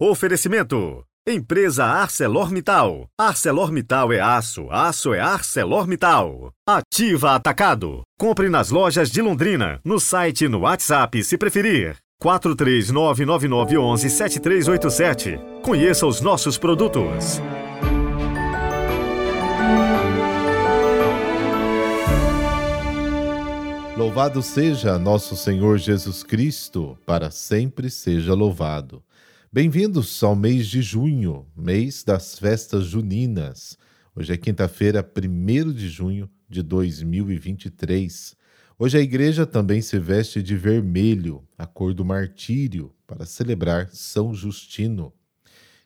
Oferecimento. Empresa ArcelorMittal. ArcelorMittal é aço, aço é ArcelorMittal. Ativa Atacado. Compre nas lojas de Londrina, no site e no WhatsApp se preferir. 43999117387. Conheça os nossos produtos. Louvado seja nosso Senhor Jesus Cristo, para sempre seja louvado. Bem-vindos ao mês de junho, mês das festas juninas. Hoje é quinta-feira, 1 de junho de 2023. Hoje a igreja também se veste de vermelho, a cor do martírio, para celebrar São Justino.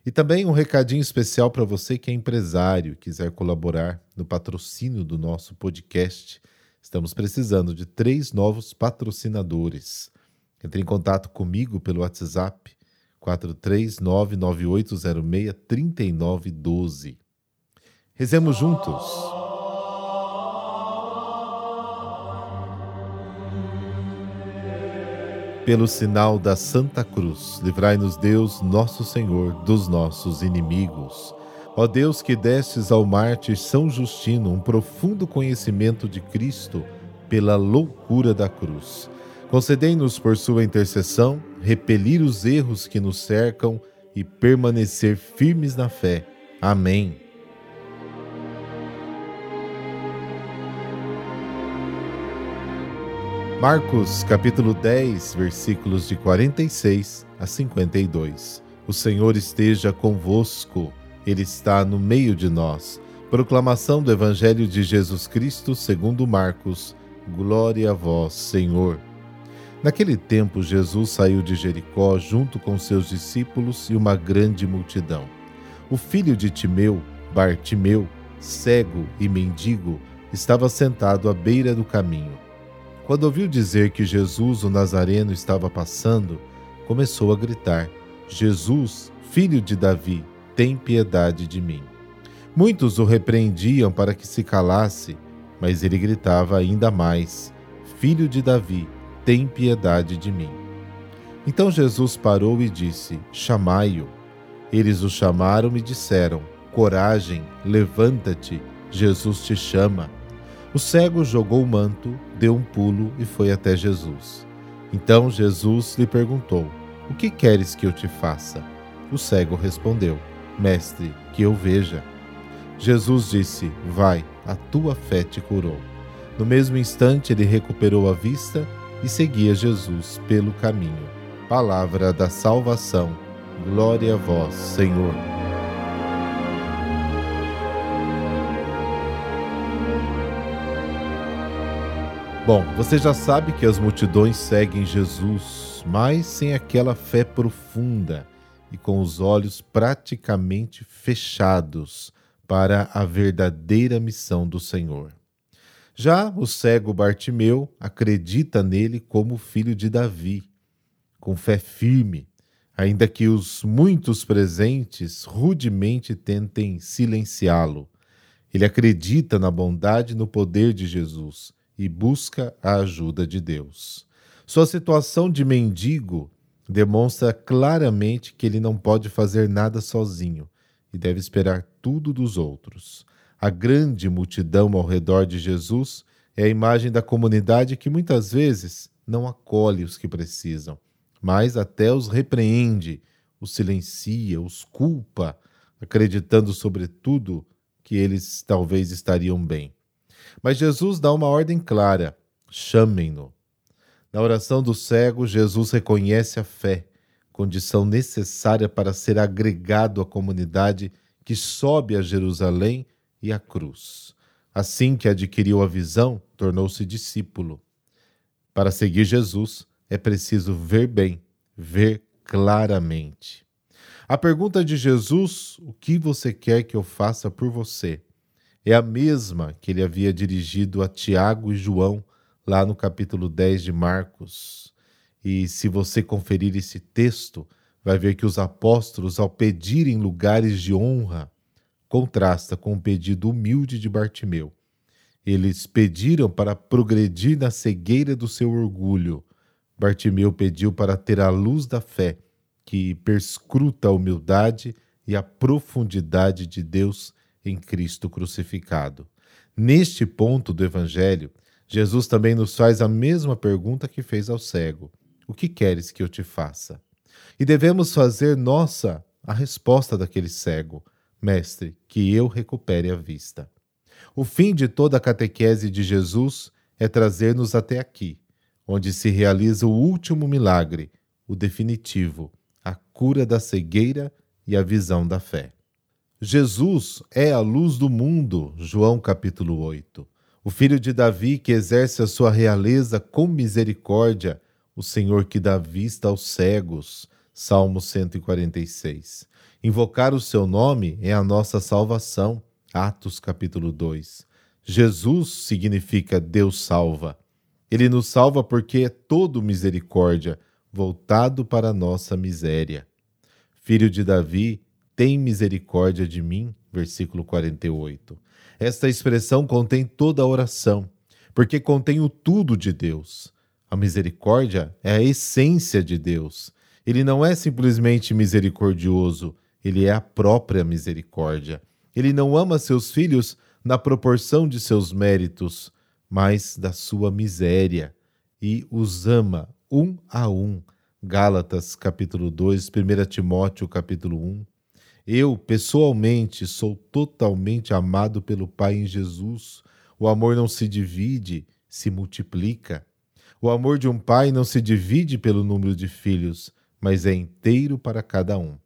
E também um recadinho especial para você que é empresário e quiser colaborar no patrocínio do nosso podcast. Estamos precisando de três novos patrocinadores. Entre em contato comigo pelo WhatsApp 43998063912. Rezemos juntos. Pelo sinal da Santa Cruz, livrai-nos Deus, nosso Senhor, dos nossos inimigos. Ó Deus que destes ao mártir São Justino um profundo conhecimento de Cristo pela loucura da cruz Concedei-nos por sua intercessão repelir os erros que nos cercam e permanecer firmes na fé. Amém. Marcos capítulo 10, versículos de 46 a 52. O Senhor esteja convosco, Ele está no meio de nós. Proclamação do Evangelho de Jesus Cristo segundo Marcos. Glória a vós, Senhor. Naquele tempo, Jesus saiu de Jericó junto com seus discípulos e uma grande multidão. O filho de Timeu, Bartimeu, cego e mendigo, estava sentado à beira do caminho. Quando ouviu dizer que Jesus, o Nazareno, estava passando, começou a gritar: Jesus, filho de Davi, tem piedade de mim. Muitos o repreendiam para que se calasse, mas ele gritava ainda mais: Filho de Davi, tem piedade de mim. Então Jesus parou e disse: Chamai-o. Eles o chamaram e disseram: Coragem, levanta-te, Jesus te chama. O cego jogou o manto, deu um pulo e foi até Jesus. Então Jesus lhe perguntou: O que queres que eu te faça? O cego respondeu: Mestre, que eu veja. Jesus disse: Vai, a tua fé te curou. No mesmo instante ele recuperou a vista e seguia Jesus pelo caminho. Palavra da salvação. Glória a vós, Senhor. Bom, você já sabe que as multidões seguem Jesus, mas sem aquela fé profunda e com os olhos praticamente fechados para a verdadeira missão do Senhor. Já o cego Bartimeu acredita nele como filho de Davi, com fé firme, ainda que os muitos presentes rudemente tentem silenciá-lo. Ele acredita na bondade e no poder de Jesus e busca a ajuda de Deus. Sua situação de mendigo demonstra claramente que ele não pode fazer nada sozinho e deve esperar tudo dos outros. A grande multidão ao redor de Jesus é a imagem da comunidade que muitas vezes não acolhe os que precisam, mas até os repreende, os silencia, os culpa, acreditando sobretudo que eles talvez estariam bem. Mas Jesus dá uma ordem clara: chamem-no. Na oração do cego, Jesus reconhece a fé, condição necessária para ser agregado à comunidade que sobe a Jerusalém e a cruz. Assim que adquiriu a visão, tornou-se discípulo. Para seguir Jesus, é preciso ver bem, ver claramente. A pergunta de Jesus, o que você quer que eu faça por você? É a mesma que ele havia dirigido a Tiago e João, lá no capítulo 10 de Marcos. E se você conferir esse texto, vai ver que os apóstolos, ao pedirem lugares de honra, contrasta com o pedido humilde de Bartimeu. Eles pediram para progredir na cegueira do seu orgulho. Bartimeu pediu para ter a luz da fé que perscruta a humildade e a profundidade de Deus em Cristo crucificado. Neste ponto do Evangelho, Jesus também nos faz a mesma pergunta que fez ao cego: O que queres que eu te faça? E devemos fazer nossa a resposta daquele cego: Mestre, que eu recupere a vista. O fim de toda a catequese de Jesus é trazer-nos até aqui, onde se realiza o último milagre, o definitivo, a cura da cegueira e a visão da fé. Jesus é a luz do mundo, João capítulo 8. O filho de Davi que exerce a sua realeza com misericórdia, o Senhor que dá vista aos cegos, Salmo 146. Invocar o seu nome é a nossa salvação, Atos capítulo 2. Jesus significa Deus salva. Ele nos salva porque é todo misericórdia, voltado para a nossa miséria. Filho de Davi, tem misericórdia de mim, versículo 48. Esta expressão contém toda a oração, porque contém o tudo de Deus. A misericórdia é a essência de Deus. Ele não é simplesmente misericordioso, ele é a própria misericórdia. Ele não ama seus filhos na proporção de seus méritos, mas da sua miséria, e os ama um a um. Gálatas capítulo 2, 1 Timóteo capítulo 1. Eu, pessoalmente, sou totalmente amado pelo Pai em Jesus. O amor não se divide, se multiplica. O amor de um pai não se divide pelo número de filhos, mas é inteiro para cada um.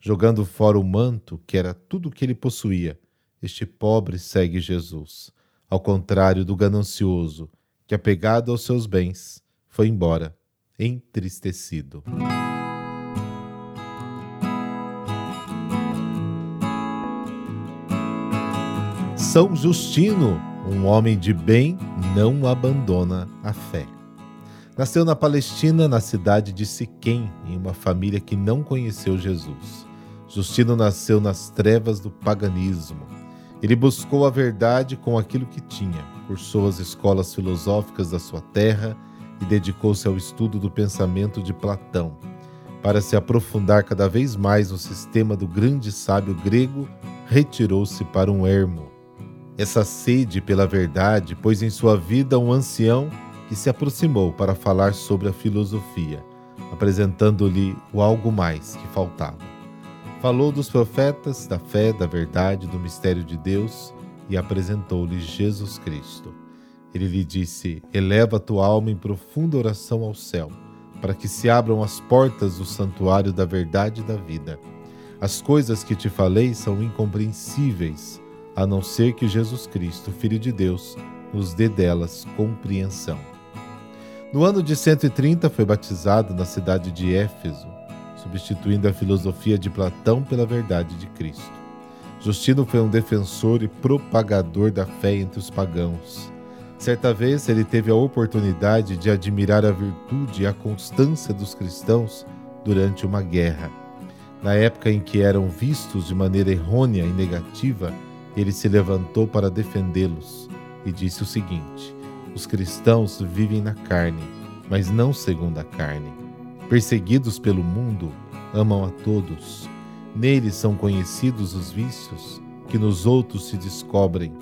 Jogando fora o manto, que era tudo o que ele possuía, este pobre segue Jesus, ao contrário do ganancioso, que, apegado aos seus bens, foi embora, entristecido. São Justino, um homem de bem, não abandona a fé. Nasceu na Palestina, na cidade de Siquém, em uma família que não conheceu Jesus. Justino nasceu nas trevas do paganismo. Ele buscou a verdade com aquilo que tinha, cursou as escolas filosóficas da sua terra e dedicou-se ao estudo do pensamento de Platão. Para se aprofundar cada vez mais no sistema do grande sábio grego, retirou-se para um ermo. Essa sede pela verdade pôs em sua vida um ancião que se aproximou para falar sobre a filosofia, apresentando-lhe o algo mais que faltava. Falou dos profetas, da fé, da verdade, do mistério de Deus e apresentou-lhe Jesus Cristo. Ele lhe disse: Eleva tua alma em profunda oração ao céu, para que se abram as portas do santuário da verdade e da vida. As coisas que te falei são incompreensíveis, a não ser que Jesus Cristo, Filho de Deus, nos dê delas compreensão. No ano de 130 foi batizado na cidade de Éfeso substituindo a filosofia de Platão pela verdade de Cristo. Justino foi um defensor e propagador da fé entre os pagãos. Certa vez ele teve a oportunidade de admirar a virtude e a constância dos cristãos durante uma guerra. Na época em que eram vistos de maneira errônea e negativa, ele se levantou para defendê-los e disse o seguinte: Os cristãos vivem na carne, mas não segundo a carne. Perseguidos pelo mundo, amam a todos. Neles são conhecidos os vícios que nos outros se descobrem.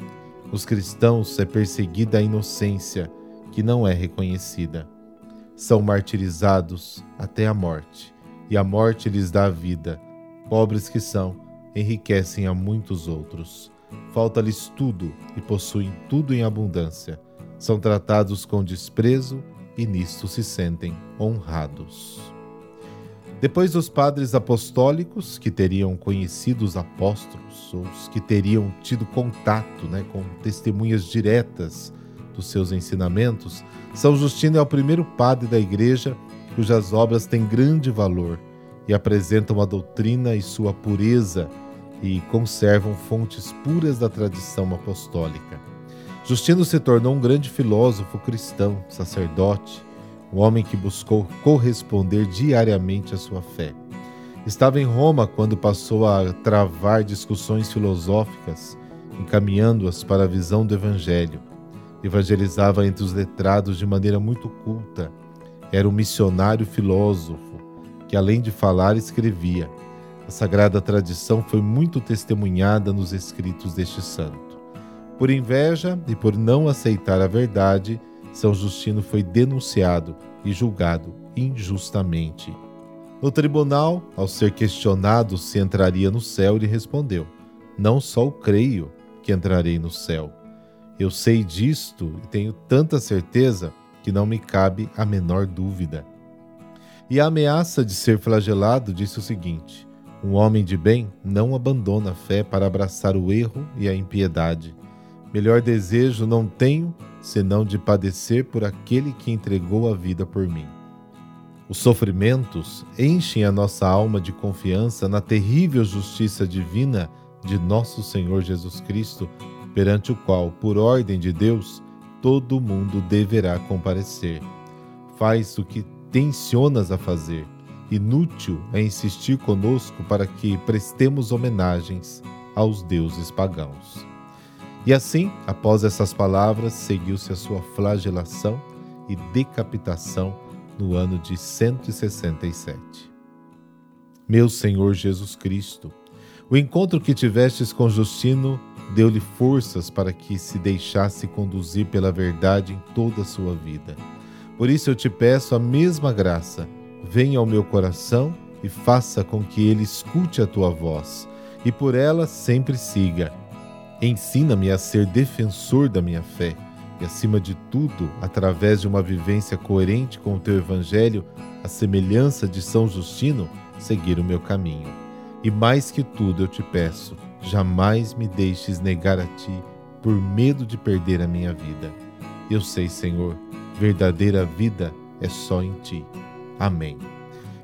Os cristãos é perseguida a inocência que não é reconhecida. São martirizados até a morte, e a morte lhes dá a vida. Pobres que são, enriquecem a muitos outros. Falta-lhes tudo e possuem tudo em abundância. São tratados com desprezo e nisto se sentem honrados. Depois dos padres apostólicos, que teriam conhecido os apóstolos, ou os que teriam tido contato né, com testemunhas diretas dos seus ensinamentos, São Justino é o primeiro padre da igreja cujas obras têm grande valor e apresentam a doutrina e sua pureza e conservam fontes puras da tradição apostólica. Justino se tornou um grande filósofo cristão, sacerdote, um homem que buscou corresponder diariamente à sua fé. Estava em Roma quando passou a travar discussões filosóficas, encaminhando-as para a visão do Evangelho. Evangelizava entre os letrados de maneira muito culta. Era um missionário filósofo. que além de falar, escrevia. A sagrada tradição foi muito testemunhada nos escritos deste santo. Por inveja e por não aceitar a verdade, São Justino foi denunciado e julgado injustamente. No tribunal, ao ser questionado se entraria no céu, ele respondeu: Não só creio que entrarei no céu. Eu sei disto e tenho tanta certeza que não me cabe a menor dúvida. E a ameaça de ser flagelado disse o seguinte: Um homem de bem não abandona a fé para abraçar o erro e a impiedade. Melhor desejo não tenho senão de padecer por aquele que entregou a vida por mim. Os sofrimentos enchem a nossa alma de confiança na terrível justiça divina de nosso Senhor Jesus Cristo, perante o qual, por ordem de Deus, todo mundo deverá comparecer. Faz o que tensionas a fazer. Inútil é insistir conosco para que prestemos homenagens aos deuses pagãos. E assim, após essas palavras, seguiu-se a sua flagelação e decapitação no ano de 167. Meu Senhor Jesus Cristo, o encontro que tivestes com Justino deu-lhe forças para que se deixasse conduzir pela verdade em toda a sua vida. Por isso eu te peço a mesma graça. Venha ao meu coração e faça com que ele escute a tua voz e por ela sempre siga. Ensina-me a ser defensor da minha fé e, acima de tudo, através de uma vivência coerente com o teu Evangelho, a semelhança de São Justino, seguir o meu caminho. E mais que tudo eu te peço, jamais me deixes negar a ti por medo de perder a minha vida. Eu sei, Senhor, verdadeira vida é só em ti. Amém.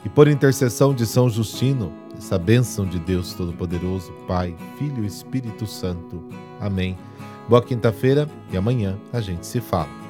E por intercessão de São Justino, essa bênção de Deus Todo-Poderoso, Pai, Filho e Espírito Santo. Amém Boa quinta-feira e amanhã a gente se fala.